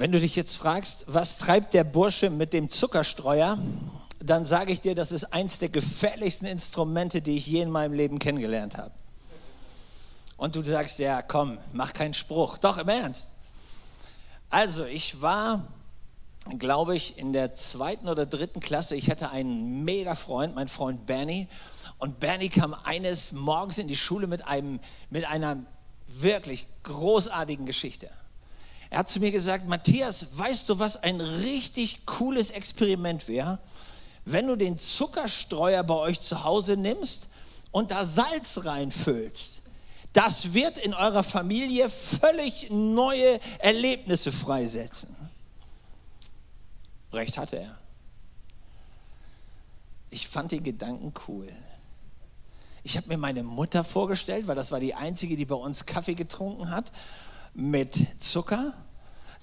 Wenn du dich jetzt fragst, was treibt der Bursche mit dem Zuckerstreuer, dann sage ich dir, das ist eins der gefährlichsten Instrumente, die ich je in meinem Leben kennengelernt habe. Und du sagst, ja, komm, mach keinen Spruch. Doch, im Ernst. Also, ich war, glaube ich, in der zweiten oder dritten Klasse. Ich hatte einen mega Freund, mein Freund Bernie. Und Bernie kam eines Morgens in die Schule mit, einem, mit einer wirklich großartigen Geschichte. Er hat zu mir gesagt, Matthias, weißt du, was ein richtig cooles Experiment wäre? Wenn du den Zuckerstreuer bei euch zu Hause nimmst und da Salz reinfüllst, das wird in eurer Familie völlig neue Erlebnisse freisetzen. Recht hatte er. Ich fand den Gedanken cool. Ich habe mir meine Mutter vorgestellt, weil das war die einzige, die bei uns Kaffee getrunken hat mit Zucker.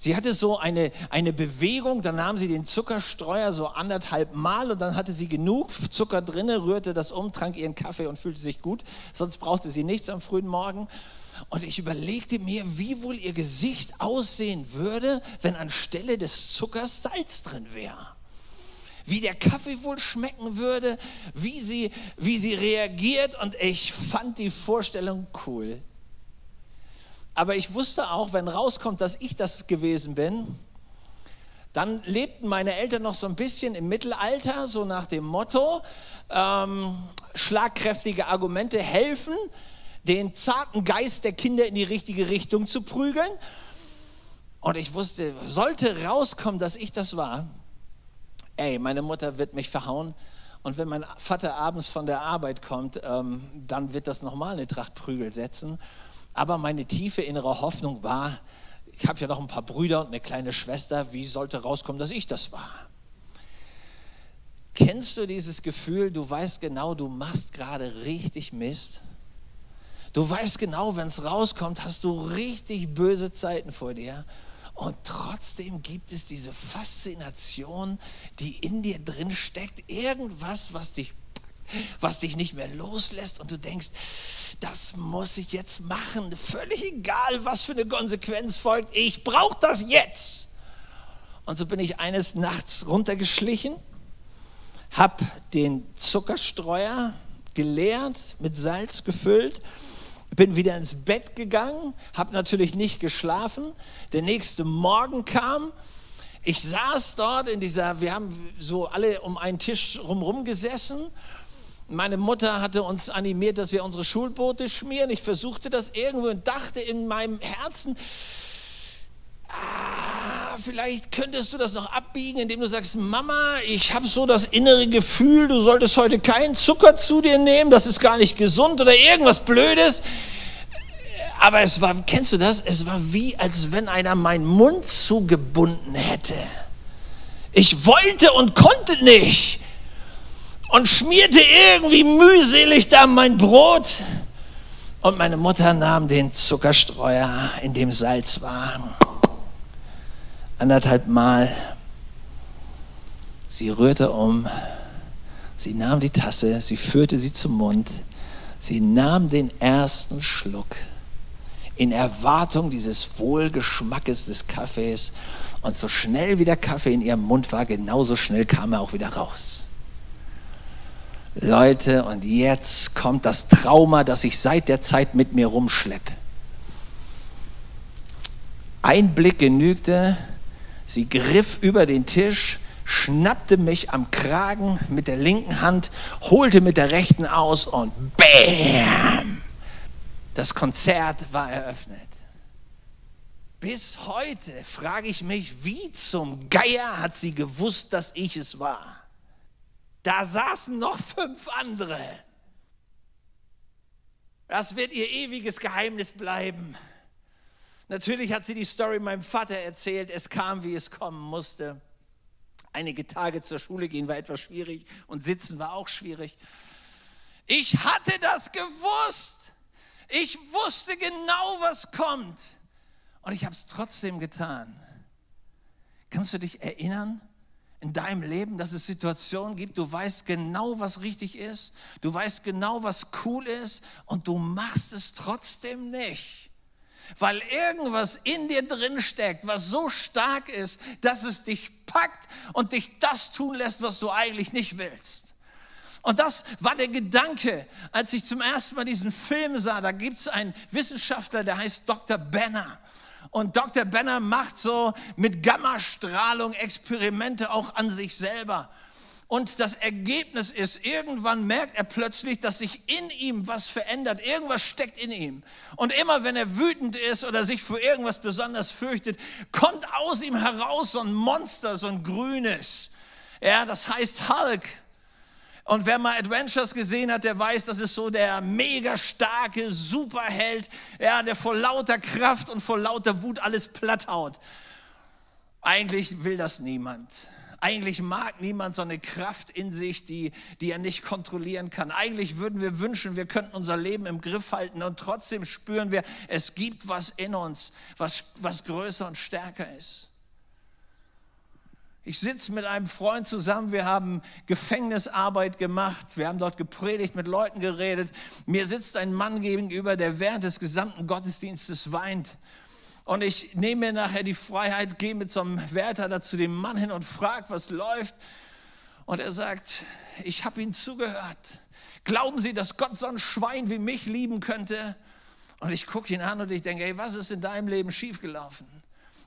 Sie hatte so eine, eine Bewegung, dann nahm sie den Zuckerstreuer so anderthalb Mal und dann hatte sie genug Zucker drin, rührte das um, trank ihren Kaffee und fühlte sich gut. Sonst brauchte sie nichts am frühen Morgen. Und ich überlegte mir, wie wohl ihr Gesicht aussehen würde, wenn anstelle des Zuckers Salz drin wäre. Wie der Kaffee wohl schmecken würde, wie sie, wie sie reagiert. Und ich fand die Vorstellung cool. Aber ich wusste auch, wenn rauskommt, dass ich das gewesen bin, dann lebten meine Eltern noch so ein bisschen im Mittelalter, so nach dem Motto, ähm, schlagkräftige Argumente helfen, den zarten Geist der Kinder in die richtige Richtung zu prügeln. Und ich wusste, sollte rauskommen, dass ich das war, ey, meine Mutter wird mich verhauen. Und wenn mein Vater abends von der Arbeit kommt, ähm, dann wird das nochmal eine Tracht Prügel setzen. Aber meine tiefe innere Hoffnung war, ich habe ja noch ein paar Brüder und eine kleine Schwester, wie sollte rauskommen, dass ich das war? Kennst du dieses Gefühl, du weißt genau, du machst gerade richtig Mist? Du weißt genau, wenn es rauskommt, hast du richtig böse Zeiten vor dir. Und trotzdem gibt es diese Faszination, die in dir drin steckt. Irgendwas, was dich was dich nicht mehr loslässt und du denkst, das muss ich jetzt machen, völlig egal, was für eine Konsequenz folgt, ich brauche das jetzt. Und so bin ich eines Nachts runtergeschlichen, habe den Zuckerstreuer geleert, mit Salz gefüllt, bin wieder ins Bett gegangen, habe natürlich nicht geschlafen. Der nächste Morgen kam, ich saß dort in dieser, wir haben so alle um einen Tisch rumrum gesessen meine Mutter hatte uns animiert, dass wir unsere Schulboote schmieren. Ich versuchte das irgendwo und dachte in meinem Herzen, ah, vielleicht könntest du das noch abbiegen, indem du sagst, Mama, ich habe so das innere Gefühl, du solltest heute keinen Zucker zu dir nehmen, das ist gar nicht gesund oder irgendwas Blödes. Aber es war, kennst du das? Es war wie, als wenn einer meinen Mund zugebunden hätte. Ich wollte und konnte nicht und schmierte irgendwie mühselig da mein Brot. Und meine Mutter nahm den Zuckerstreuer, in dem Salz war, anderthalb Mal. Sie rührte um, sie nahm die Tasse, sie führte sie zum Mund, sie nahm den ersten Schluck in Erwartung dieses Wohlgeschmackes des Kaffees. Und so schnell wie der Kaffee in ihrem Mund war, genauso schnell kam er auch wieder raus. Leute, und jetzt kommt das Trauma, das ich seit der Zeit mit mir rumschleppe. Ein Blick genügte, sie griff über den Tisch, schnappte mich am Kragen mit der linken Hand, holte mit der rechten aus und BÄM! Das Konzert war eröffnet. Bis heute frage ich mich, wie zum Geier hat sie gewusst, dass ich es war? Da saßen noch fünf andere. Das wird ihr ewiges Geheimnis bleiben. Natürlich hat sie die Story meinem Vater erzählt. Es kam, wie es kommen musste. Einige Tage zur Schule gehen war etwas schwierig und sitzen war auch schwierig. Ich hatte das gewusst. Ich wusste genau, was kommt. Und ich habe es trotzdem getan. Kannst du dich erinnern? In deinem Leben, dass es Situationen gibt, du weißt genau, was richtig ist, du weißt genau, was cool ist und du machst es trotzdem nicht. weil irgendwas in dir drin steckt, was so stark ist, dass es dich packt und dich das tun lässt, was du eigentlich nicht willst. Und das war der Gedanke, als ich zum ersten Mal diesen Film sah. Da gibt es einen Wissenschaftler, der heißt Dr. Benner. Und Dr. Benner macht so mit Gammastrahlung Experimente auch an sich selber. Und das Ergebnis ist, irgendwann merkt er plötzlich, dass sich in ihm was verändert. Irgendwas steckt in ihm. Und immer wenn er wütend ist oder sich für irgendwas besonders fürchtet, kommt aus ihm heraus so ein Monster, so ein grünes. Ja, das heißt Hulk. Und wer mal Adventures gesehen hat, der weiß, das ist so der mega starke Superheld, ja, der vor lauter Kraft und vor lauter Wut alles platt haut. Eigentlich will das niemand. Eigentlich mag niemand so eine Kraft in sich, die, die er nicht kontrollieren kann. Eigentlich würden wir wünschen, wir könnten unser Leben im Griff halten und trotzdem spüren wir, es gibt was in uns, was, was größer und stärker ist. Ich sitze mit einem Freund zusammen, wir haben Gefängnisarbeit gemacht, wir haben dort gepredigt, mit Leuten geredet. Mir sitzt ein Mann gegenüber, der während des gesamten Gottesdienstes weint. Und ich nehme mir nachher die Freiheit, gehe mit so einem Wärter da zu dem Mann hin und frage, was läuft. Und er sagt, ich habe ihm zugehört. Glauben Sie, dass Gott so ein Schwein wie mich lieben könnte? Und ich gucke ihn an und ich denke, hey, was ist in deinem Leben schiefgelaufen?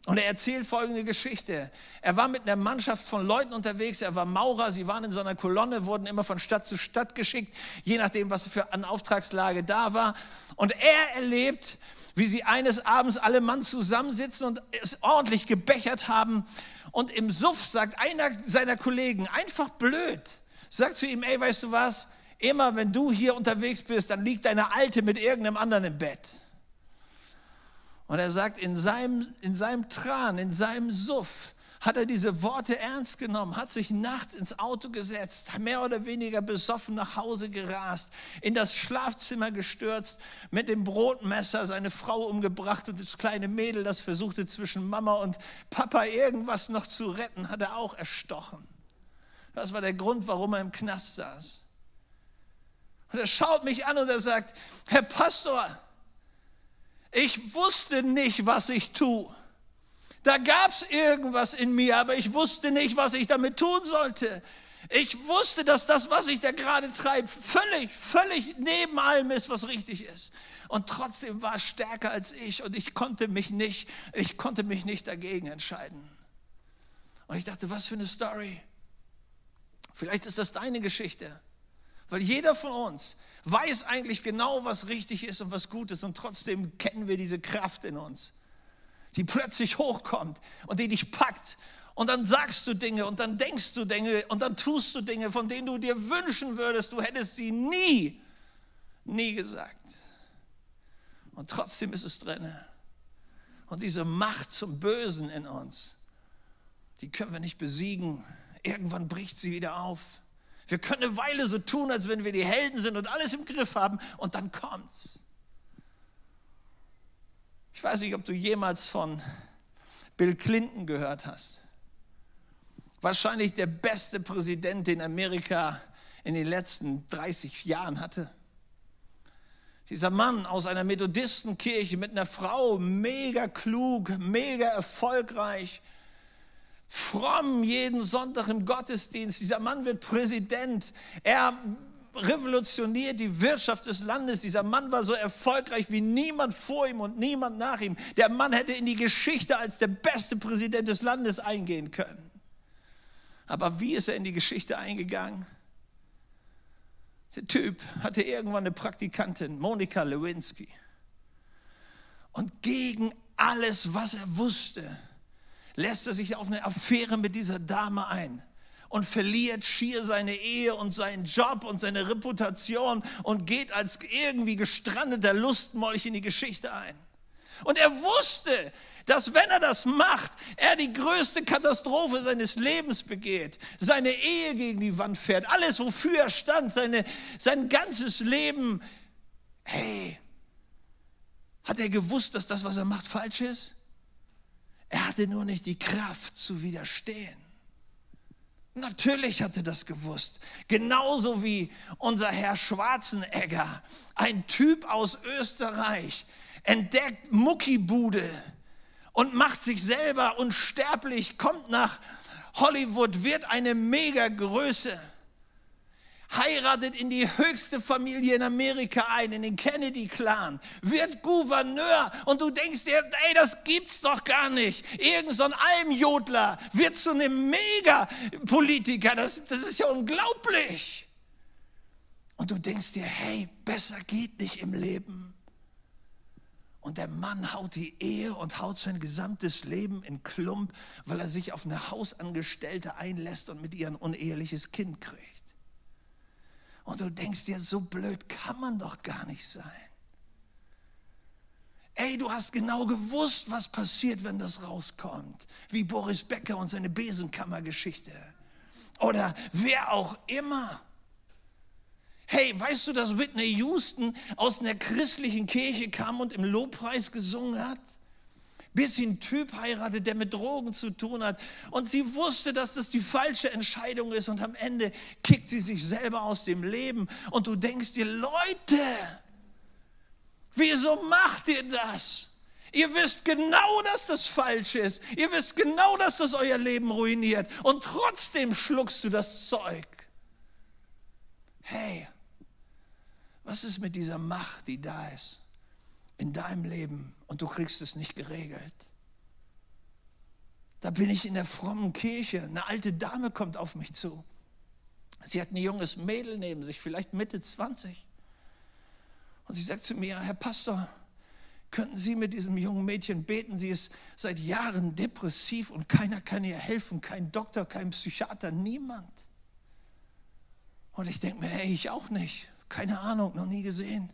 Und er erzählt folgende Geschichte. Er war mit einer Mannschaft von Leuten unterwegs, er war Maurer, sie waren in so einer Kolonne, wurden immer von Stadt zu Stadt geschickt, je nachdem, was für eine Auftragslage da war. Und er erlebt, wie sie eines Abends alle Mann zusammensitzen und es ordentlich gebechert haben. Und im Suff sagt einer seiner Kollegen, einfach blöd, sagt zu ihm, ey, weißt du was, immer wenn du hier unterwegs bist, dann liegt deine Alte mit irgendeinem anderen im Bett. Und er sagt, in seinem, in seinem Tran, in seinem Suff, hat er diese Worte ernst genommen, hat sich nachts ins Auto gesetzt, mehr oder weniger besoffen nach Hause gerast, in das Schlafzimmer gestürzt, mit dem Brotmesser seine Frau umgebracht und das kleine Mädel, das versuchte zwischen Mama und Papa irgendwas noch zu retten, hat er auch erstochen. Das war der Grund, warum er im Knast saß. Und er schaut mich an und er sagt, Herr Pastor, ich wusste nicht, was ich tue. Da gab es irgendwas in mir, aber ich wusste nicht, was ich damit tun sollte. Ich wusste, dass das, was ich da gerade treibe, völlig, völlig neben allem ist, was richtig ist. Und trotzdem war es stärker als ich und ich konnte mich nicht, ich konnte mich nicht dagegen entscheiden. Und ich dachte, was für eine Story. Vielleicht ist das deine Geschichte. Weil jeder von uns weiß eigentlich genau, was richtig ist und was gut ist und trotzdem kennen wir diese Kraft in uns die plötzlich hochkommt und die dich packt. Und dann sagst du Dinge und dann denkst du Dinge und dann tust du Dinge, von denen du dir wünschen würdest, du hättest sie nie, nie gesagt. Und trotzdem ist es drin. Und diese Macht zum Bösen in uns, die können wir nicht besiegen. Irgendwann bricht sie wieder auf. Wir können eine Weile so tun, als wenn wir die Helden sind und alles im Griff haben und dann kommt's. Ich weiß nicht, ob du jemals von Bill Clinton gehört hast. Wahrscheinlich der beste Präsident, den Amerika in den letzten 30 Jahren hatte. Dieser Mann aus einer Methodistenkirche mit einer Frau, mega klug, mega erfolgreich, fromm jeden Sonntag im Gottesdienst. Dieser Mann wird Präsident. Er revolutioniert die Wirtschaft des Landes. Dieser Mann war so erfolgreich wie niemand vor ihm und niemand nach ihm. Der Mann hätte in die Geschichte als der beste Präsident des Landes eingehen können. Aber wie ist er in die Geschichte eingegangen? Der Typ hatte irgendwann eine Praktikantin, Monika Lewinsky. Und gegen alles, was er wusste, lässt er sich auf eine Affäre mit dieser Dame ein und verliert schier seine Ehe und seinen Job und seine Reputation und geht als irgendwie gestrandeter Lustmolch in die Geschichte ein. Und er wusste, dass wenn er das macht, er die größte Katastrophe seines Lebens begeht, seine Ehe gegen die Wand fährt, alles, wofür er stand, seine, sein ganzes Leben. Hey, hat er gewusst, dass das, was er macht, falsch ist? Er hatte nur nicht die Kraft zu widerstehen. Natürlich hat er das gewusst. Genauso wie unser Herr Schwarzenegger, ein Typ aus Österreich. entdeckt Muckibude und macht sich selber unsterblich, kommt nach Hollywood, wird eine Megagröße heiratet in die höchste Familie in Amerika ein, in den Kennedy-Clan, wird Gouverneur und du denkst dir, ey, das gibt's doch gar nicht. Irgend so ein Almjodler wird zu einem Megapolitiker, das, das ist ja unglaublich. Und du denkst dir, hey, besser geht nicht im Leben. Und der Mann haut die Ehe und haut sein gesamtes Leben in Klump, weil er sich auf eine Hausangestellte einlässt und mit ihr ein uneheliches Kind kriegt. Und du denkst dir, so blöd kann man doch gar nicht sein. Ey, du hast genau gewusst, was passiert, wenn das rauskommt. Wie Boris Becker und seine Besenkammergeschichte. Oder wer auch immer. Hey, weißt du, dass Whitney Houston aus einer christlichen Kirche kam und im Lobpreis gesungen hat? Bis sie einen Typ heiratet, der mit Drogen zu tun hat. Und sie wusste, dass das die falsche Entscheidung ist und am Ende kickt sie sich selber aus dem Leben. Und du denkst dir, Leute, wieso macht ihr das? Ihr wisst genau, dass das falsch ist. Ihr wisst genau, dass das euer Leben ruiniert. Und trotzdem schluckst du das Zeug. Hey, was ist mit dieser Macht, die da ist? in deinem Leben und du kriegst es nicht geregelt. Da bin ich in der frommen Kirche. Eine alte Dame kommt auf mich zu. Sie hat ein junges Mädel neben sich, vielleicht Mitte 20. Und sie sagt zu mir, Herr Pastor, könnten Sie mit diesem jungen Mädchen beten? Sie ist seit Jahren depressiv und keiner kann ihr helfen, kein Doktor, kein Psychiater, niemand. Und ich denke mir, hey, ich auch nicht. Keine Ahnung, noch nie gesehen.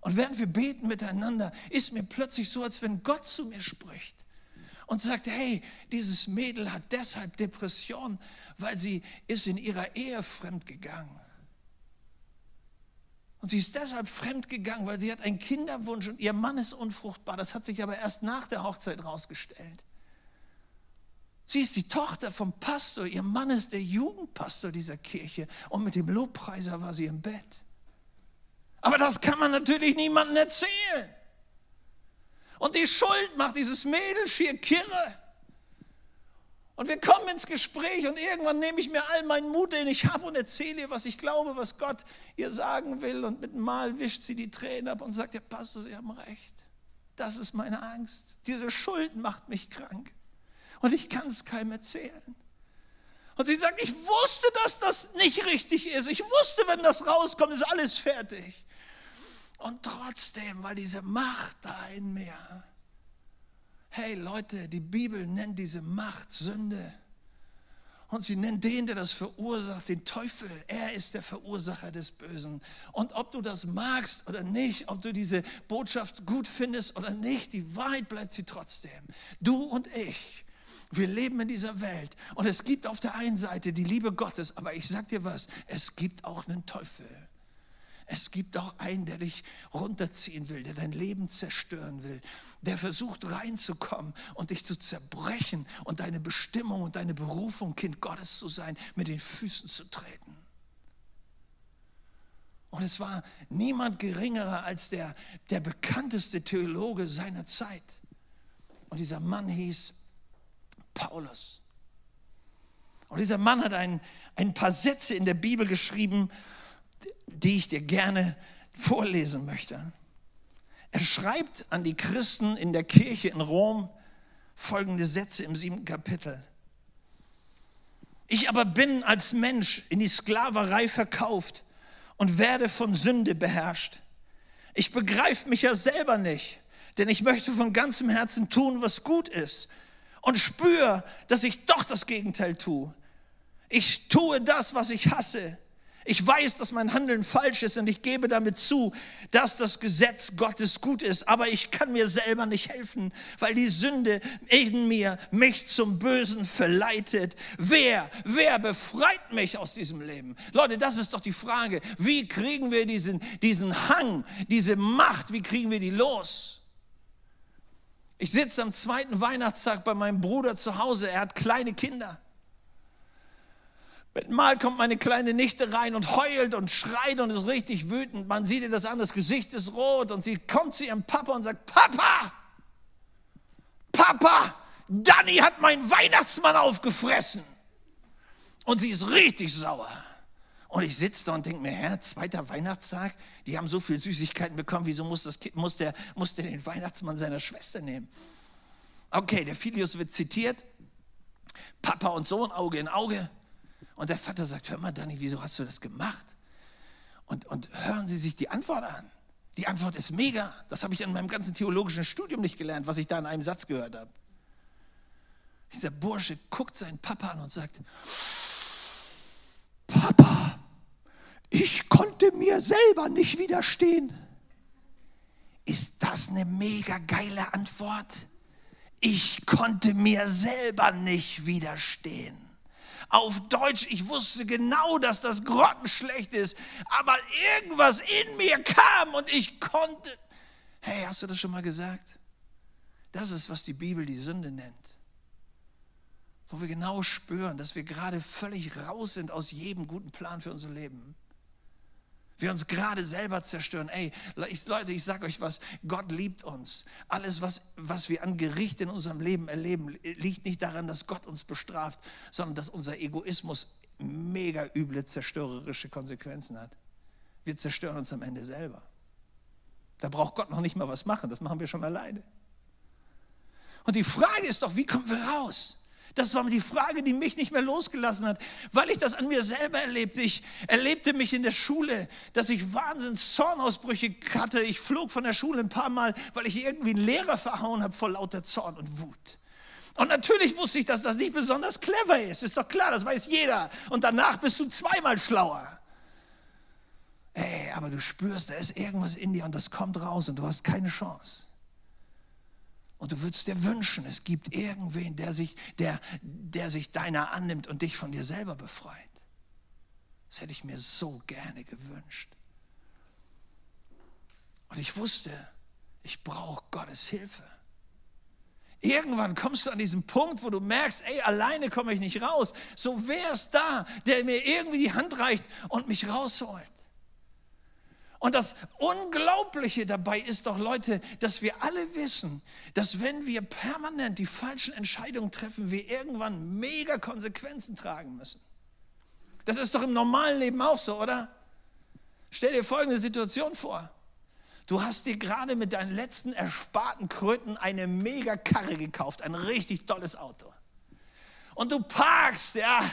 Und während wir beten miteinander, ist mir plötzlich so, als wenn Gott zu mir spricht und sagt, hey, dieses Mädel hat deshalb Depression, weil sie ist in ihrer Ehe fremd gegangen. Und sie ist deshalb fremd gegangen, weil sie hat einen Kinderwunsch und ihr Mann ist unfruchtbar. Das hat sich aber erst nach der Hochzeit rausgestellt. Sie ist die Tochter vom Pastor, ihr Mann ist der Jugendpastor dieser Kirche und mit dem Lobpreiser war sie im Bett. Aber das kann man natürlich niemandem erzählen. Und die Schuld macht dieses Mädel schier kirre. Und wir kommen ins Gespräch und irgendwann nehme ich mir all meinen Mut, den ich habe und erzähle ihr, was ich glaube, was Gott ihr sagen will. Und mit einem Mal wischt sie die Tränen ab und sagt, ja Pastor, Sie haben recht. Das ist meine Angst. Diese Schuld macht mich krank. Und ich kann es keinem erzählen. Und sie sagt, ich wusste, dass das nicht richtig ist. Ich wusste, wenn das rauskommt, ist alles fertig. Und trotzdem war diese Macht da in mir. Hey Leute, die Bibel nennt diese Macht Sünde. Und sie nennt den, der das verursacht, den Teufel. Er ist der Verursacher des Bösen. Und ob du das magst oder nicht, ob du diese Botschaft gut findest oder nicht, die Wahrheit bleibt sie trotzdem. Du und ich, wir leben in dieser Welt. Und es gibt auf der einen Seite die Liebe Gottes, aber ich sag dir was, es gibt auch einen Teufel. Es gibt auch einen, der dich runterziehen will, der dein Leben zerstören will, der versucht reinzukommen und dich zu zerbrechen und deine Bestimmung und deine Berufung, Kind Gottes zu sein, mit den Füßen zu treten. Und es war niemand geringerer als der, der bekannteste Theologe seiner Zeit. Und dieser Mann hieß Paulus. Und dieser Mann hat ein, ein paar Sätze in der Bibel geschrieben, die ich dir gerne vorlesen möchte. Er schreibt an die Christen in der Kirche in Rom folgende Sätze im siebten Kapitel. Ich aber bin als Mensch in die Sklaverei verkauft und werde von Sünde beherrscht. Ich begreife mich ja selber nicht, denn ich möchte von ganzem Herzen tun, was gut ist und spüre, dass ich doch das Gegenteil tue. Ich tue das, was ich hasse ich weiß, dass mein Handeln falsch ist und ich gebe damit zu, dass das Gesetz Gottes gut ist, aber ich kann mir selber nicht helfen, weil die Sünde in mir mich zum Bösen verleitet. Wer, wer befreit mich aus diesem Leben? Leute, das ist doch die Frage. Wie kriegen wir diesen, diesen Hang, diese Macht, wie kriegen wir die los? Ich sitze am zweiten Weihnachtstag bei meinem Bruder zu Hause. Er hat kleine Kinder. Mal kommt meine kleine Nichte rein und heult und schreit und ist richtig wütend. Man sieht ihr das an, das Gesicht ist rot und sie kommt zu ihrem Papa und sagt, Papa, Papa, Danny hat meinen Weihnachtsmann aufgefressen. Und sie ist richtig sauer. Und ich sitze da und denke mir, Herr, zweiter Weihnachtstag, die haben so viel Süßigkeiten bekommen, wieso muss, das kind, muss, der, muss der den Weihnachtsmann seiner Schwester nehmen? Okay, der Filius wird zitiert, Papa und Sohn Auge in Auge. Und der Vater sagt, hör mal, Dani, wieso hast du das gemacht? Und, und hören Sie sich die Antwort an. Die Antwort ist mega. Das habe ich in meinem ganzen theologischen Studium nicht gelernt, was ich da in einem Satz gehört habe. Dieser Bursche guckt seinen Papa an und sagt, Papa, ich konnte mir selber nicht widerstehen. Ist das eine mega geile Antwort? Ich konnte mir selber nicht widerstehen. Auf Deutsch, ich wusste genau, dass das grottenschlecht ist, aber irgendwas in mir kam und ich konnte. Hey, hast du das schon mal gesagt? Das ist, was die Bibel die Sünde nennt. Wo wir genau spüren, dass wir gerade völlig raus sind aus jedem guten Plan für unser Leben wir uns gerade selber zerstören. Ey, ich, Leute, ich sage euch was, Gott liebt uns. Alles, was, was wir an Gericht in unserem Leben erleben, liegt nicht daran, dass Gott uns bestraft, sondern dass unser Egoismus mega üble, zerstörerische Konsequenzen hat. Wir zerstören uns am Ende selber. Da braucht Gott noch nicht mal was machen, das machen wir schon alleine. Und die Frage ist doch, wie kommen wir raus? Das war die Frage, die mich nicht mehr losgelassen hat, weil ich das an mir selber erlebte. Ich erlebte mich in der Schule, dass ich wahnsinns Zornausbrüche hatte. Ich flog von der Schule ein paar Mal, weil ich irgendwie einen Lehrer verhauen habe vor lauter Zorn und Wut. Und natürlich wusste ich, dass das nicht besonders clever ist. Ist doch klar, das weiß jeder. Und danach bist du zweimal schlauer. Ey, aber du spürst, da ist irgendwas in dir und das kommt raus und du hast keine Chance. Und du würdest dir wünschen, es gibt irgendwen, der sich, der, der sich deiner annimmt und dich von dir selber befreit. Das hätte ich mir so gerne gewünscht. Und ich wusste, ich brauche Gottes Hilfe. Irgendwann kommst du an diesen Punkt, wo du merkst, ey, alleine komme ich nicht raus. So wer ist da, der mir irgendwie die Hand reicht und mich rausholt. Und das Unglaubliche dabei ist doch, Leute, dass wir alle wissen, dass wenn wir permanent die falschen Entscheidungen treffen, wir irgendwann mega Konsequenzen tragen müssen. Das ist doch im normalen Leben auch so, oder? Stell dir folgende Situation vor. Du hast dir gerade mit deinen letzten ersparten Kröten eine mega Karre gekauft, ein richtig tolles Auto. Und du parkst, ja,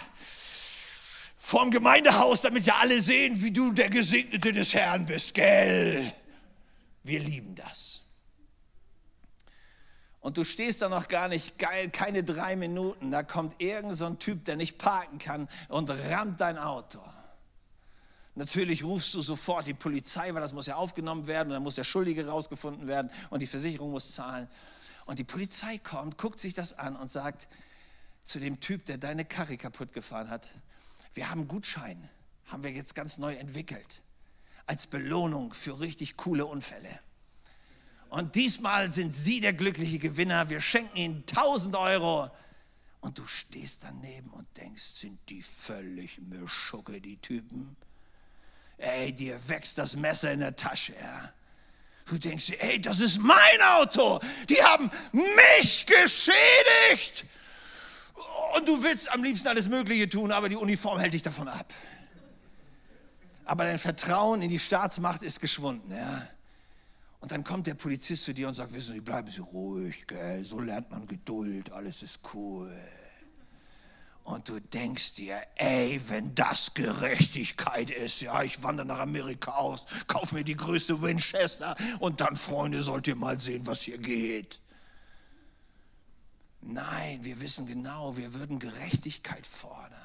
vorm Gemeindehaus, damit ja alle sehen, wie du der Gesegnete des Herrn bist, gell? Wir lieben das. Und du stehst da noch gar nicht geil, keine drei Minuten. Da kommt irgend so ein Typ, der nicht parken kann und rammt dein Auto. Natürlich rufst du sofort die Polizei, weil das muss ja aufgenommen werden und dann muss der Schuldige rausgefunden werden und die Versicherung muss zahlen. Und die Polizei kommt, guckt sich das an und sagt zu dem Typ, der deine Karre kaputt gefahren hat, wir haben Gutschein, haben wir jetzt ganz neu entwickelt, als Belohnung für richtig coole Unfälle. Und diesmal sind Sie der glückliche Gewinner. Wir schenken Ihnen 1000 Euro. Und du stehst daneben und denkst, sind die völlig Mischugge, die Typen? Ey, dir wächst das Messer in der Tasche. Ja? Du denkst ey, das ist mein Auto. Die haben mich geschädigt und du willst am liebsten alles Mögliche tun, aber die Uniform hält dich davon ab. Aber dein Vertrauen in die Staatsmacht ist geschwunden. Ja? Und dann kommt der Polizist zu dir und sagt, wissen Sie, bleiben Sie ruhig, gell? so lernt man Geduld, alles ist cool. Und du denkst dir, ey, wenn das Gerechtigkeit ist, ja, ich wandere nach Amerika aus, kauf mir die größte Winchester und dann, Freunde, sollt ihr mal sehen, was hier geht. Nein, wir wissen genau, wir würden Gerechtigkeit fordern.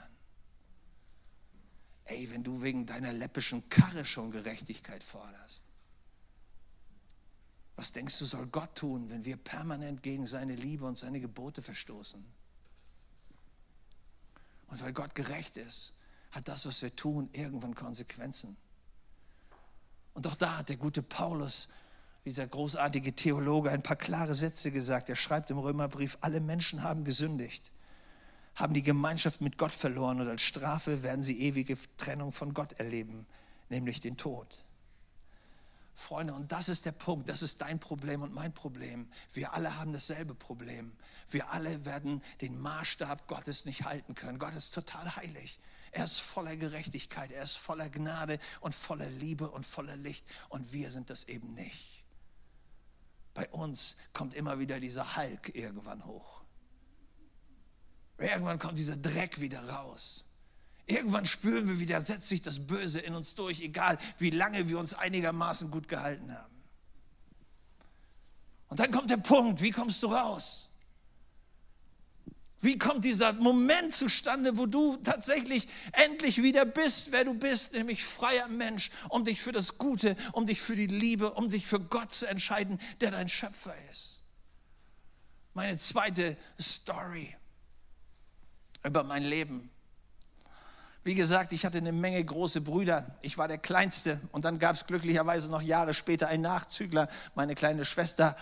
Ey, wenn du wegen deiner läppischen Karre schon Gerechtigkeit forderst, was denkst du, soll Gott tun, wenn wir permanent gegen seine Liebe und seine Gebote verstoßen? Und weil Gott gerecht ist, hat das, was wir tun, irgendwann Konsequenzen. Und auch da hat der gute Paulus dieser großartige Theologe ein paar klare Sätze gesagt. Er schreibt im Römerbrief, alle Menschen haben gesündigt, haben die Gemeinschaft mit Gott verloren und als Strafe werden sie ewige Trennung von Gott erleben, nämlich den Tod. Freunde, und das ist der Punkt, das ist dein Problem und mein Problem. Wir alle haben dasselbe Problem. Wir alle werden den Maßstab Gottes nicht halten können. Gott ist total heilig. Er ist voller Gerechtigkeit, er ist voller Gnade und voller Liebe und voller Licht. Und wir sind das eben nicht. Bei uns kommt immer wieder dieser Hulk irgendwann hoch. Irgendwann kommt dieser Dreck wieder raus. Irgendwann spüren wir wieder, setzt sich das Böse in uns durch, egal wie lange wir uns einigermaßen gut gehalten haben. Und dann kommt der Punkt, wie kommst du raus? Wie kommt dieser Moment zustande, wo du tatsächlich endlich wieder bist, wer du bist, nämlich freier Mensch, um dich für das Gute, um dich für die Liebe, um dich für Gott zu entscheiden, der dein Schöpfer ist? Meine zweite Story über mein Leben. Wie gesagt, ich hatte eine Menge große Brüder. Ich war der Kleinste. Und dann gab es glücklicherweise noch Jahre später einen Nachzügler, meine kleine Schwester.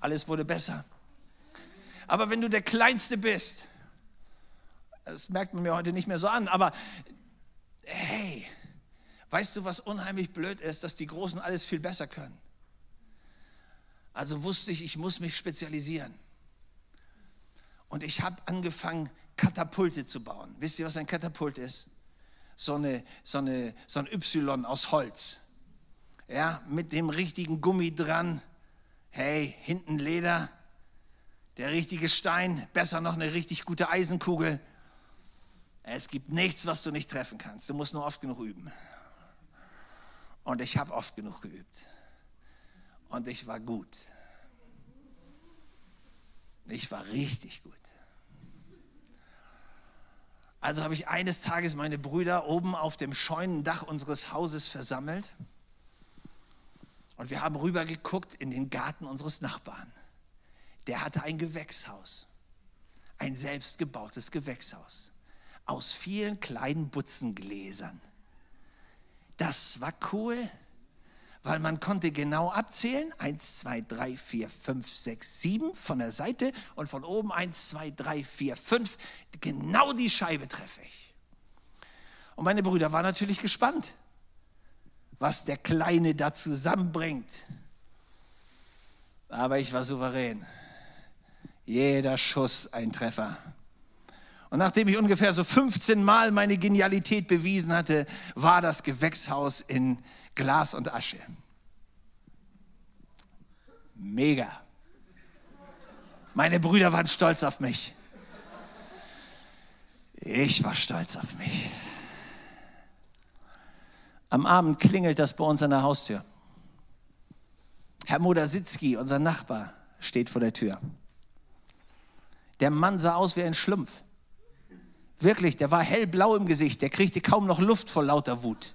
Alles wurde besser. Aber wenn du der Kleinste bist, das merkt man mir heute nicht mehr so an, aber hey, weißt du, was unheimlich blöd ist, dass die Großen alles viel besser können? Also wusste ich, ich muss mich spezialisieren. Und ich habe angefangen, Katapulte zu bauen. Wisst ihr, was ein Katapult ist? So, eine, so, eine, so ein Y aus Holz. Ja, mit dem richtigen Gummi dran. Hey, hinten Leder, der richtige Stein, besser noch eine richtig gute Eisenkugel. Es gibt nichts, was du nicht treffen kannst. Du musst nur oft genug üben. Und ich habe oft genug geübt. Und ich war gut. Ich war richtig gut. Also habe ich eines Tages meine Brüder oben auf dem Scheunendach unseres Hauses versammelt und wir haben rübergeguckt in den Garten unseres Nachbarn. Der hatte ein Gewächshaus, ein selbstgebautes Gewächshaus aus vielen kleinen Butzengläsern. Das war cool weil man konnte genau abzählen, 1, 2, 3, 4, 5, 6, 7 von der Seite und von oben 1, 2, 3, 4, 5. Genau die Scheibe treffe ich. Und meine Brüder waren natürlich gespannt, was der Kleine da zusammenbringt. Aber ich war souverän. Jeder Schuss ein Treffer. Und nachdem ich ungefähr so 15 Mal meine Genialität bewiesen hatte, war das Gewächshaus in Glas und Asche. Mega. Meine Brüder waren stolz auf mich. Ich war stolz auf mich. Am Abend klingelt das bei uns an der Haustür. Herr Modasitzki, unser Nachbar, steht vor der Tür. Der Mann sah aus wie ein Schlumpf. Wirklich, der war hellblau im Gesicht, der kriegte kaum noch Luft vor lauter Wut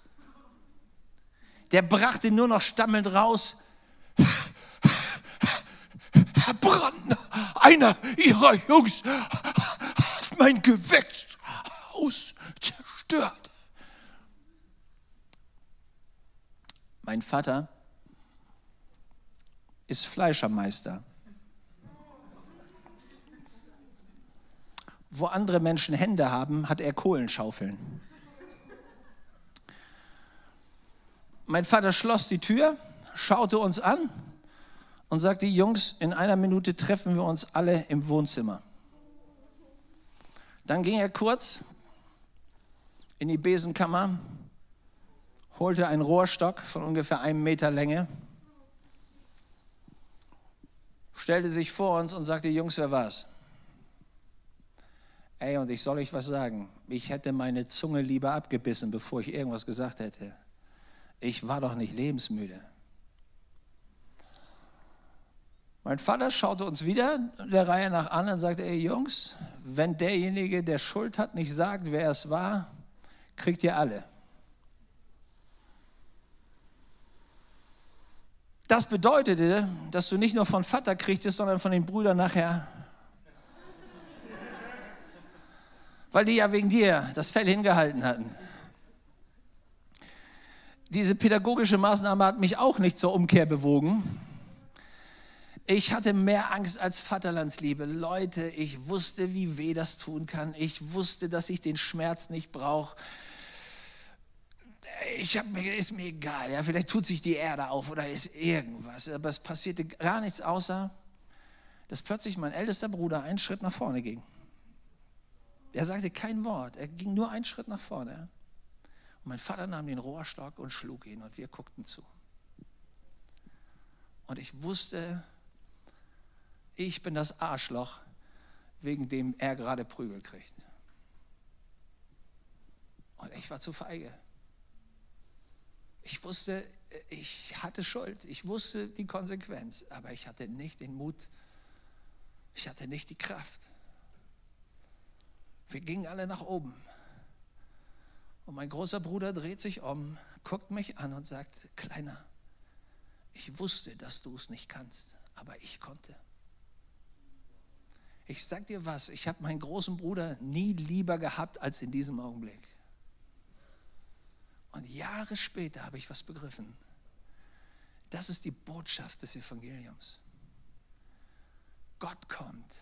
der brachte nur noch stammelnd raus, Herr Brandner, einer ihrer Jungs hat mein Gewächshaus zerstört. Mein Vater ist Fleischermeister. Wo andere Menschen Hände haben, hat er Kohlenschaufeln. Mein Vater schloss die Tür, schaute uns an und sagte, Jungs, in einer Minute treffen wir uns alle im Wohnzimmer. Dann ging er kurz in die Besenkammer, holte einen Rohrstock von ungefähr einem Meter Länge, stellte sich vor uns und sagte, Jungs, wer war's? Ey, und ich soll euch was sagen. Ich hätte meine Zunge lieber abgebissen, bevor ich irgendwas gesagt hätte ich war doch nicht lebensmüde. Mein Vater schaute uns wieder der Reihe nach an und sagte, ey Jungs, wenn derjenige, der Schuld hat, nicht sagt, wer es war, kriegt ihr alle. Das bedeutete, dass du nicht nur von Vater kriegtest, sondern von den Brüdern nachher. Weil die ja wegen dir das Fell hingehalten hatten diese pädagogische Maßnahme hat mich auch nicht zur Umkehr bewogen. Ich hatte mehr Angst als Vaterlandsliebe. Leute, ich wusste, wie weh das tun kann. Ich wusste, dass ich den Schmerz nicht brauche. Ich habe mir, ist mir egal, ja, vielleicht tut sich die Erde auf oder ist irgendwas. Aber es passierte gar nichts außer, dass plötzlich mein ältester Bruder einen Schritt nach vorne ging. Er sagte kein Wort, er ging nur einen Schritt nach vorne. Und mein Vater nahm den Rohrstock und schlug ihn und wir guckten zu. Und ich wusste, ich bin das Arschloch, wegen dem er gerade Prügel kriegt. Und ich war zu feige. Ich wusste, ich hatte Schuld, ich wusste die Konsequenz, aber ich hatte nicht den Mut, ich hatte nicht die Kraft. Wir gingen alle nach oben. Und mein großer Bruder dreht sich um, guckt mich an und sagt, Kleiner, ich wusste, dass du es nicht kannst, aber ich konnte. Ich sag dir was, ich habe meinen großen Bruder nie lieber gehabt als in diesem Augenblick. Und Jahre später habe ich was begriffen. Das ist die Botschaft des Evangeliums. Gott kommt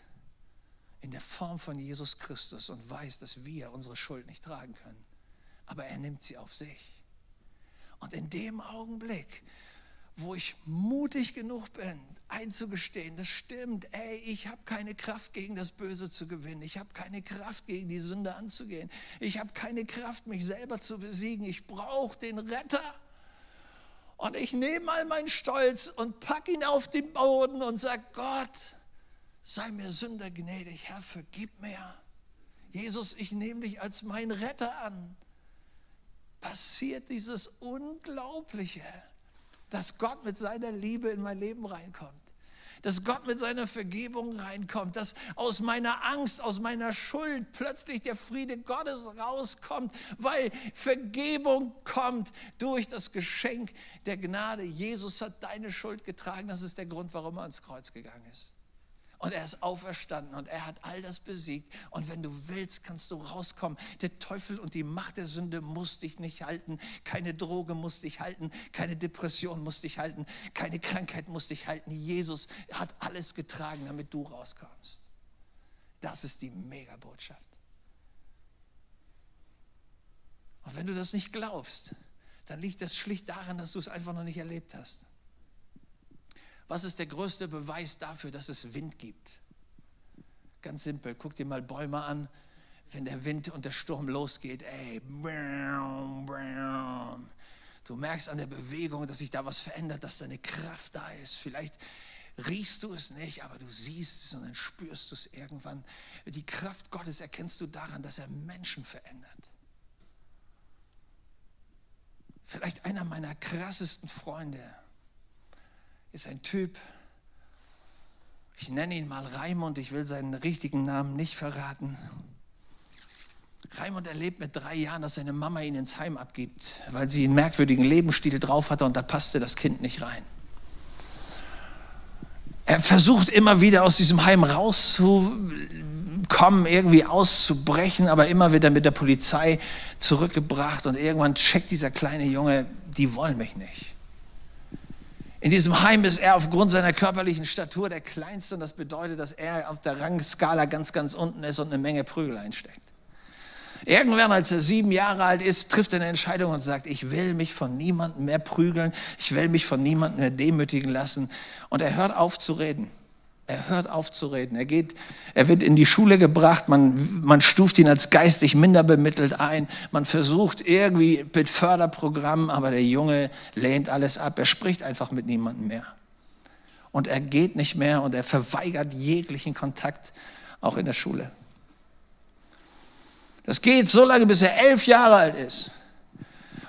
in der Form von Jesus Christus und weiß, dass wir unsere Schuld nicht tragen können. Aber er nimmt sie auf sich. Und in dem Augenblick, wo ich mutig genug bin, einzugestehen, das stimmt, ey, ich habe keine Kraft gegen das Böse zu gewinnen, ich habe keine Kraft gegen die Sünde anzugehen, ich habe keine Kraft, mich selber zu besiegen, ich brauche den Retter. Und ich nehme mal meinen Stolz und packe ihn auf den Boden und sage, Gott, sei mir Sünder gnädig, Herr, vergib mir. Jesus, ich nehme dich als mein Retter an. Passiert dieses Unglaubliche dass Gott mit seiner Liebe in mein Leben reinkommt. Dass Gott mit seiner Vergebung reinkommt, dass aus meiner Angst, aus meiner Schuld plötzlich der Friede Gottes rauskommt, weil Vergebung kommt durch das Geschenk der Gnade. Jesus hat deine Schuld getragen, das ist der Grund, warum er ans Kreuz gegangen ist. Und er ist auferstanden und er hat all das besiegt. Und wenn du willst, kannst du rauskommen. Der Teufel und die Macht der Sünde muss dich nicht halten. Keine Droge muss dich halten. Keine Depression muss dich halten. Keine Krankheit muss dich halten. Jesus hat alles getragen, damit du rauskommst. Das ist die Megabotschaft. Und wenn du das nicht glaubst, dann liegt das schlicht daran, dass du es einfach noch nicht erlebt hast. Was ist der größte Beweis dafür, dass es Wind gibt? Ganz simpel, guck dir mal Bäume an, wenn der Wind und der Sturm losgeht, ey, du merkst an der Bewegung, dass sich da was verändert, dass da eine Kraft da ist. Vielleicht riechst du es nicht, aber du siehst es und dann spürst du es irgendwann. Die Kraft Gottes erkennst du daran, dass er Menschen verändert. Vielleicht einer meiner krassesten Freunde, ist ein Typ, ich nenne ihn mal Raimund, ich will seinen richtigen Namen nicht verraten. Raimund erlebt mit drei Jahren, dass seine Mama ihn ins Heim abgibt, weil sie einen merkwürdigen Lebensstil drauf hatte und da passte das Kind nicht rein. Er versucht immer wieder aus diesem Heim rauszukommen, irgendwie auszubrechen, aber immer wird er mit der Polizei zurückgebracht und irgendwann checkt dieser kleine Junge, die wollen mich nicht. In diesem Heim ist er aufgrund seiner körperlichen Statur der Kleinste und das bedeutet, dass er auf der Rangskala ganz, ganz unten ist und eine Menge Prügel einsteckt. Irgendwann, als er sieben Jahre alt ist, trifft er eine Entscheidung und sagt, ich will mich von niemandem mehr prügeln, ich will mich von niemandem mehr demütigen lassen. Und er hört auf zu reden. Er hört auf zu reden. Er geht, er wird in die Schule gebracht. Man, man stuft ihn als geistig minder bemittelt ein. Man versucht irgendwie mit Förderprogrammen, aber der Junge lehnt alles ab. Er spricht einfach mit niemandem mehr. Und er geht nicht mehr und er verweigert jeglichen Kontakt, auch in der Schule. Das geht so lange, bis er elf Jahre alt ist.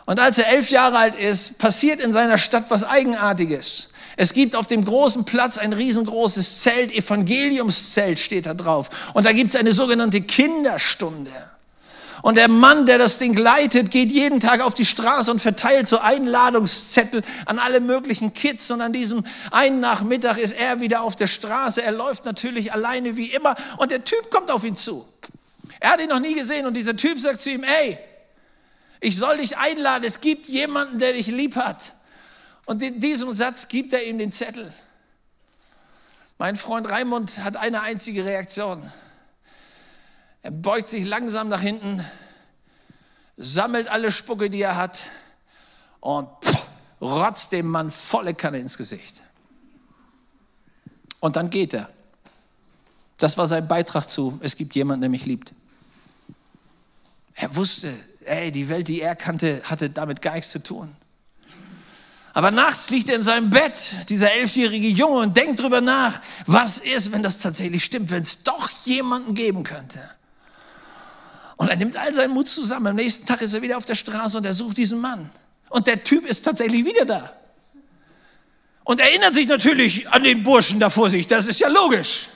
Und als er elf Jahre alt ist, passiert in seiner Stadt was Eigenartiges. Es gibt auf dem großen Platz ein riesengroßes Zelt, Evangeliumszelt steht da drauf. Und da gibt es eine sogenannte Kinderstunde. Und der Mann, der das Ding leitet, geht jeden Tag auf die Straße und verteilt so Einladungszettel an alle möglichen Kids. Und an diesem einen Nachmittag ist er wieder auf der Straße. Er läuft natürlich alleine wie immer. Und der Typ kommt auf ihn zu. Er hat ihn noch nie gesehen. Und dieser Typ sagt zu ihm, ey, ich soll dich einladen. Es gibt jemanden, der dich lieb hat. Und in diesem Satz gibt er ihm den Zettel. Mein Freund Raimund hat eine einzige Reaktion. Er beugt sich langsam nach hinten, sammelt alle Spucke, die er hat und pff, rotzt dem Mann volle Kanne ins Gesicht. Und dann geht er. Das war sein Beitrag zu, es gibt jemanden, der mich liebt. Er wusste, ey, die Welt, die er kannte, hatte damit gar nichts zu tun. Aber nachts liegt er in seinem Bett, dieser elfjährige Junge, und denkt drüber nach, was ist, wenn das tatsächlich stimmt, wenn es doch jemanden geben könnte. Und er nimmt all seinen Mut zusammen. Am nächsten Tag ist er wieder auf der Straße und er sucht diesen Mann. Und der Typ ist tatsächlich wieder da. Und erinnert sich natürlich an den Burschen da vor sich, das ist ja logisch.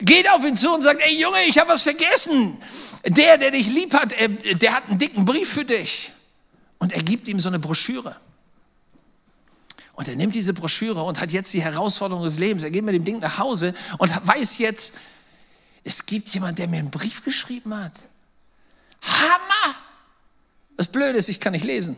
Geht auf ihn zu und sagt, ey Junge, ich habe was vergessen. Der, der dich lieb hat, der hat einen dicken Brief für dich. Und er gibt ihm so eine Broschüre. Und er nimmt diese Broschüre und hat jetzt die Herausforderung des Lebens. Er geht mit dem Ding nach Hause und weiß jetzt, es gibt jemanden, der mir einen Brief geschrieben hat. Hammer! Das Blöde ist, ich kann nicht lesen.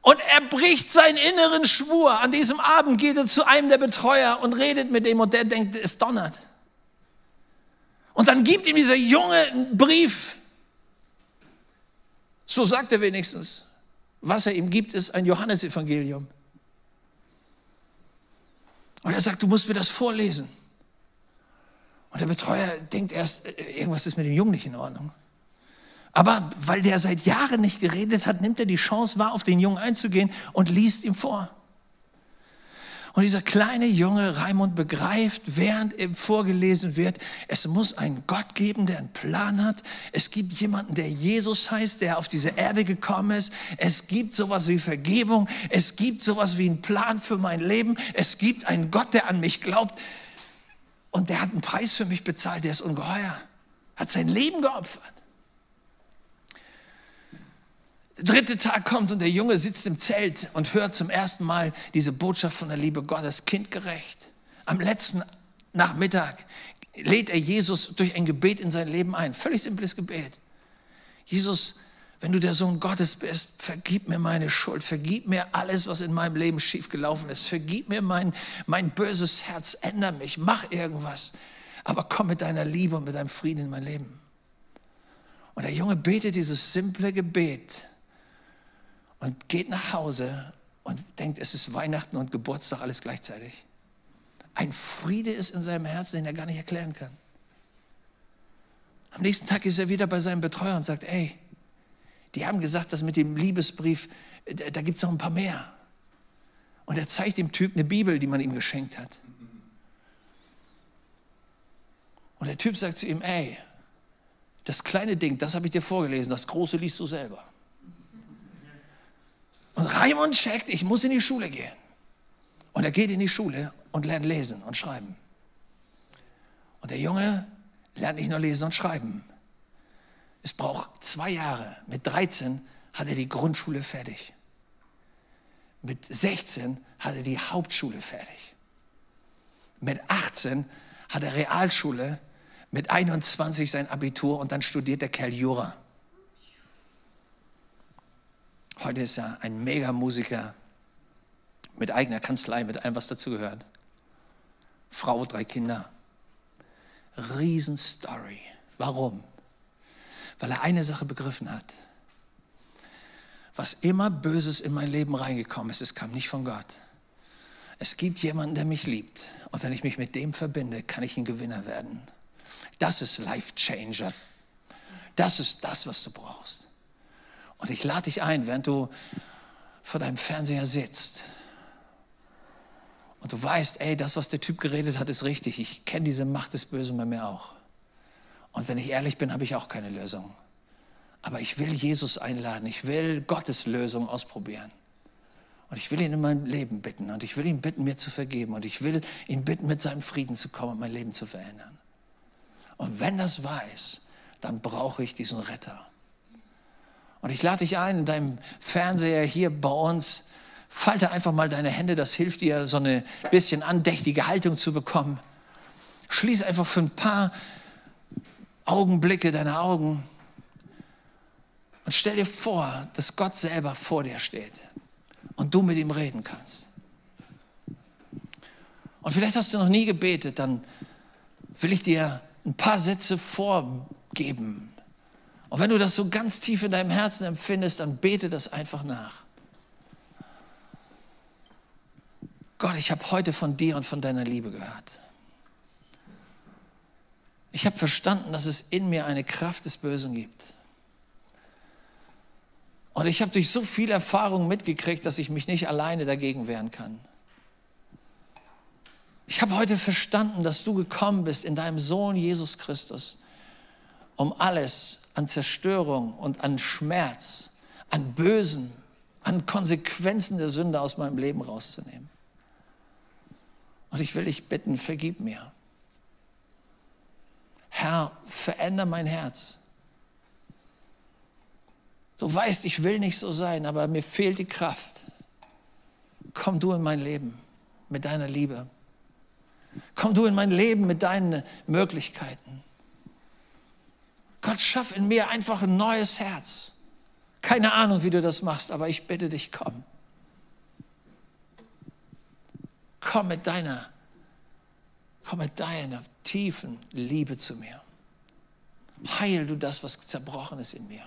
Und er bricht seinen inneren Schwur. An diesem Abend geht er zu einem der Betreuer und redet mit dem und der denkt, es donnert. Und dann gibt ihm dieser Junge einen Brief. So sagt er wenigstens. Was er ihm gibt, ist ein Johannesevangelium. Und er sagt, du musst mir das vorlesen. Und der Betreuer denkt erst, äh, irgendwas ist mit dem Jungen nicht in Ordnung. Aber weil der seit Jahren nicht geredet hat, nimmt er die Chance wahr, auf den Jungen einzugehen und liest ihm vor. Und dieser kleine junge Raimund begreift, während ihm vorgelesen wird, es muss einen Gott geben, der einen Plan hat. Es gibt jemanden, der Jesus heißt, der auf diese Erde gekommen ist. Es gibt sowas wie Vergebung. Es gibt sowas wie einen Plan für mein Leben. Es gibt einen Gott, der an mich glaubt. Und der hat einen Preis für mich bezahlt, der ist ungeheuer. Hat sein Leben geopfert. Der dritte Tag kommt und der Junge sitzt im Zelt und hört zum ersten Mal diese Botschaft von der Liebe Gottes, kindgerecht. Am letzten Nachmittag lädt er Jesus durch ein Gebet in sein Leben ein. Völlig simples Gebet. Jesus, wenn du der Sohn Gottes bist, vergib mir meine Schuld, vergib mir alles, was in meinem Leben schiefgelaufen ist, vergib mir mein, mein böses Herz, änder mich, mach irgendwas, aber komm mit deiner Liebe und mit deinem Frieden in mein Leben. Und der Junge betet dieses simple Gebet und geht nach Hause und denkt, es ist Weihnachten und Geburtstag alles gleichzeitig. Ein Friede ist in seinem Herzen, den er gar nicht erklären kann. Am nächsten Tag ist er wieder bei seinem Betreuer und sagt, ey, die haben gesagt, dass mit dem Liebesbrief, da gibt es noch ein paar mehr. Und er zeigt dem Typ eine Bibel, die man ihm geschenkt hat. Und der Typ sagt zu ihm, ey, das kleine Ding, das habe ich dir vorgelesen, das große liest du selber. Und Raimund checkt, ich muss in die Schule gehen. Und er geht in die Schule und lernt lesen und schreiben. Und der Junge lernt nicht nur lesen und schreiben. Es braucht zwei Jahre. Mit 13 hat er die Grundschule fertig. Mit 16 hat er die Hauptschule fertig. Mit 18 hat er Realschule, mit 21 sein Abitur und dann studiert der Kerl Jura. Heute ist er ein Megamusiker mit eigener Kanzlei, mit allem, was dazugehört. Frau, drei Kinder. Riesenstory. Warum? Weil er eine Sache begriffen hat. Was immer Böses in mein Leben reingekommen ist, es kam nicht von Gott. Es gibt jemanden, der mich liebt. Und wenn ich mich mit dem verbinde, kann ich ein Gewinner werden. Das ist Life Changer. Das ist das, was du brauchst. Und ich lade dich ein, während du vor deinem Fernseher sitzt und du weißt, ey, das, was der Typ geredet hat, ist richtig. Ich kenne diese Macht des Bösen bei mir auch. Und wenn ich ehrlich bin, habe ich auch keine Lösung. Aber ich will Jesus einladen. Ich will Gottes Lösung ausprobieren. Und ich will ihn in mein Leben bitten. Und ich will ihn bitten, mir zu vergeben. Und ich will ihn bitten, mit seinem Frieden zu kommen und mein Leben zu verändern. Und wenn das ist, dann brauche ich diesen Retter. Und ich lade dich ein, in deinem Fernseher hier bei uns, falte einfach mal deine Hände, das hilft dir, so eine bisschen andächtige Haltung zu bekommen. Schließ einfach für ein paar Augenblicke deine Augen und stell dir vor, dass Gott selber vor dir steht. und du mit ihm reden kannst. Und vielleicht hast du noch nie gebetet, dann will ich dir ein paar Sätze vorgeben. Und wenn du das so ganz tief in deinem Herzen empfindest, dann bete das einfach nach. Gott, ich habe heute von dir und von deiner Liebe gehört. Ich habe verstanden, dass es in mir eine Kraft des Bösen gibt. Und ich habe durch so viel Erfahrung mitgekriegt, dass ich mich nicht alleine dagegen wehren kann. Ich habe heute verstanden, dass du gekommen bist in deinem Sohn Jesus Christus, um alles an Zerstörung und an Schmerz, an Bösen, an Konsequenzen der Sünde aus meinem Leben rauszunehmen. Und ich will dich bitten, vergib mir. Herr, veränder mein Herz. Du weißt, ich will nicht so sein, aber mir fehlt die Kraft. Komm du in mein Leben mit deiner Liebe. Komm du in mein Leben mit deinen Möglichkeiten. Gott, schaff in mir einfach ein neues Herz. Keine Ahnung, wie du das machst, aber ich bitte dich, komm. Komm mit deiner, komm mit deiner tiefen Liebe zu mir. Heil du das, was zerbrochen ist in mir.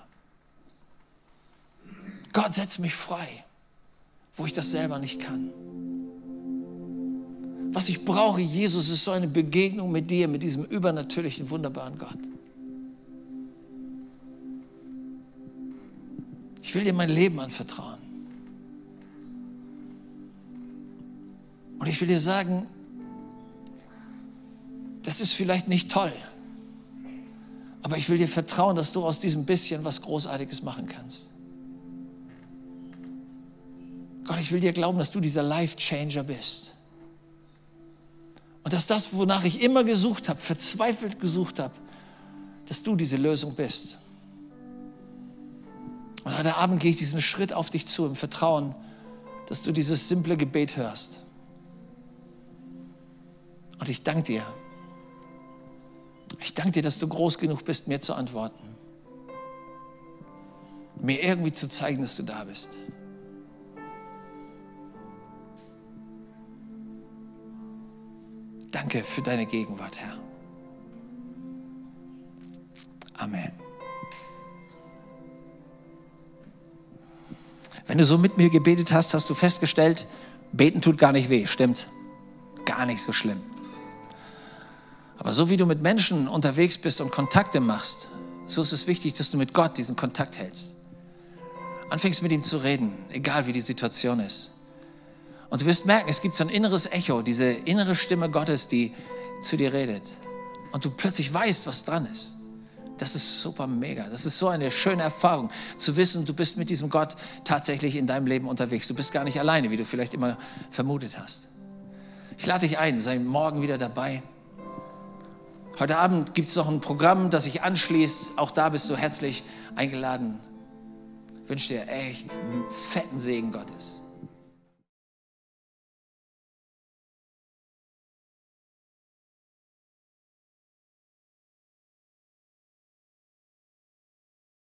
Gott, setz mich frei, wo ich das selber nicht kann. Was ich brauche, Jesus, ist so eine Begegnung mit dir, mit diesem übernatürlichen, wunderbaren Gott. Ich will dir mein Leben anvertrauen. Und ich will dir sagen, das ist vielleicht nicht toll, aber ich will dir vertrauen, dass du aus diesem bisschen was Großartiges machen kannst. Gott, ich will dir glauben, dass du dieser Life-Changer bist. Und dass das, wonach ich immer gesucht habe, verzweifelt gesucht habe, dass du diese Lösung bist. Und heute Abend gehe ich diesen Schritt auf dich zu im Vertrauen, dass du dieses simple Gebet hörst. Und ich danke dir. Ich danke dir, dass du groß genug bist, mir zu antworten. Mir irgendwie zu zeigen, dass du da bist. Danke für deine Gegenwart, Herr. Amen. Wenn du so mit mir gebetet hast, hast du festgestellt, beten tut gar nicht weh, stimmt? Gar nicht so schlimm. Aber so wie du mit Menschen unterwegs bist und Kontakte machst, so ist es wichtig, dass du mit Gott diesen Kontakt hältst. Anfängst mit ihm zu reden, egal wie die Situation ist. Und du wirst merken, es gibt so ein inneres Echo, diese innere Stimme Gottes, die zu dir redet. Und du plötzlich weißt, was dran ist. Das ist super mega. Das ist so eine schöne Erfahrung, zu wissen, du bist mit diesem Gott tatsächlich in deinem Leben unterwegs. Du bist gar nicht alleine, wie du vielleicht immer vermutet hast. Ich lade dich ein, sei morgen wieder dabei. Heute Abend gibt es noch ein Programm, das sich anschließt. Auch da bist du herzlich eingeladen. Ich wünsche dir echt einen fetten Segen Gottes.